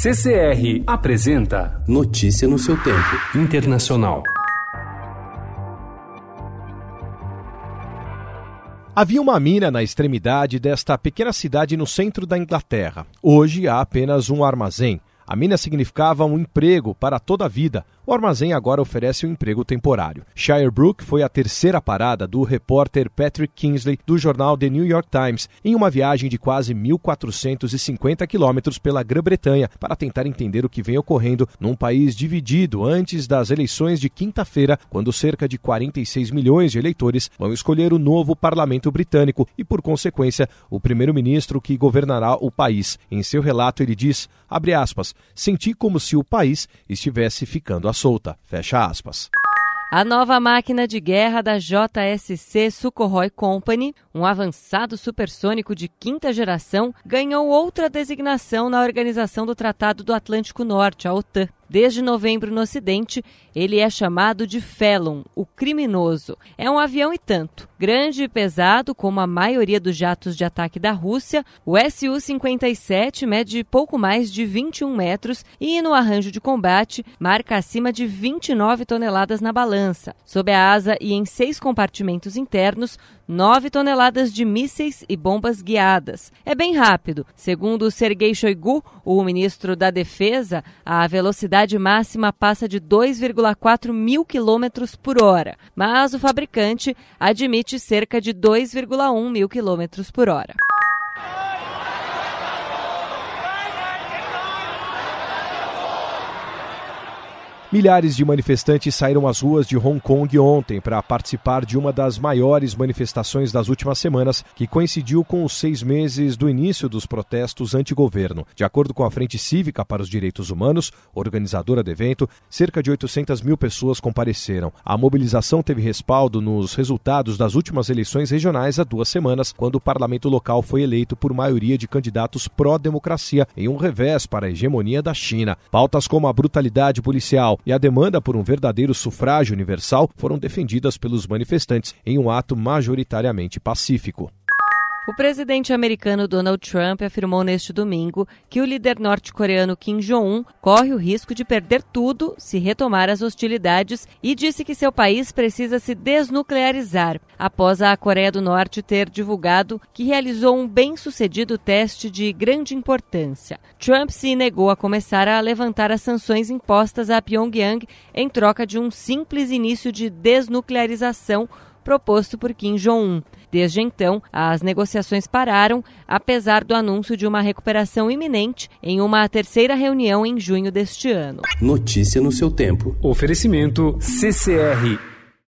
CCR apresenta Notícia no seu tempo. Internacional. Havia uma mina na extremidade desta pequena cidade no centro da Inglaterra. Hoje há apenas um armazém. A mina significava um emprego para toda a vida. O armazém agora oferece um emprego temporário. Shirebrook foi a terceira parada do repórter Patrick Kingsley do jornal The New York Times em uma viagem de quase 1.450 quilômetros pela Grã-Bretanha para tentar entender o que vem ocorrendo num país dividido antes das eleições de quinta-feira, quando cerca de 46 milhões de eleitores vão escolher o novo parlamento britânico e, por consequência, o primeiro-ministro que governará o país. Em seu relato, ele diz, abre aspas, senti como se o país estivesse ficando à solta. Fecha aspas. A nova máquina de guerra da JSC Sukhoi Company, um avançado supersônico de quinta geração, ganhou outra designação na Organização do Tratado do Atlântico Norte, a OTAN. Desde novembro no Ocidente, ele é chamado de Felon, o criminoso. É um avião e tanto. Grande e pesado, como a maioria dos jatos de ataque da Rússia, o Su-57 mede pouco mais de 21 metros e, no arranjo de combate, marca acima de 29 toneladas na balança. Sob a asa e em seis compartimentos internos, 9 toneladas de mísseis e bombas guiadas. É bem rápido. Segundo Sergei Shoigu, o ministro da Defesa, a velocidade máxima passa de 2,4 mil quilômetros por hora, mas o fabricante admite cerca de 2,1 mil quilômetros por hora. Milhares de manifestantes saíram às ruas de Hong Kong ontem para participar de uma das maiores manifestações das últimas semanas, que coincidiu com os seis meses do início dos protestos anti-governo. De acordo com a Frente Cívica para os Direitos Humanos, organizadora do evento, cerca de 800 mil pessoas compareceram. A mobilização teve respaldo nos resultados das últimas eleições regionais há duas semanas, quando o parlamento local foi eleito por maioria de candidatos pró-democracia, em um revés para a hegemonia da China. Pautas como a brutalidade policial, e a demanda por um verdadeiro sufrágio universal foram defendidas pelos manifestantes em um ato majoritariamente pacífico. O presidente americano Donald Trump afirmou neste domingo que o líder norte-coreano Kim Jong-un corre o risco de perder tudo se retomar as hostilidades e disse que seu país precisa se desnuclearizar após a Coreia do Norte ter divulgado que realizou um bem-sucedido teste de grande importância. Trump se negou a começar a levantar as sanções impostas a Pyongyang em troca de um simples início de desnuclearização proposto por Kim Jong-un. Desde então, as negociações pararam, apesar do anúncio de uma recuperação iminente em uma terceira reunião em junho deste ano. Notícia no seu tempo. Oferecimento CCR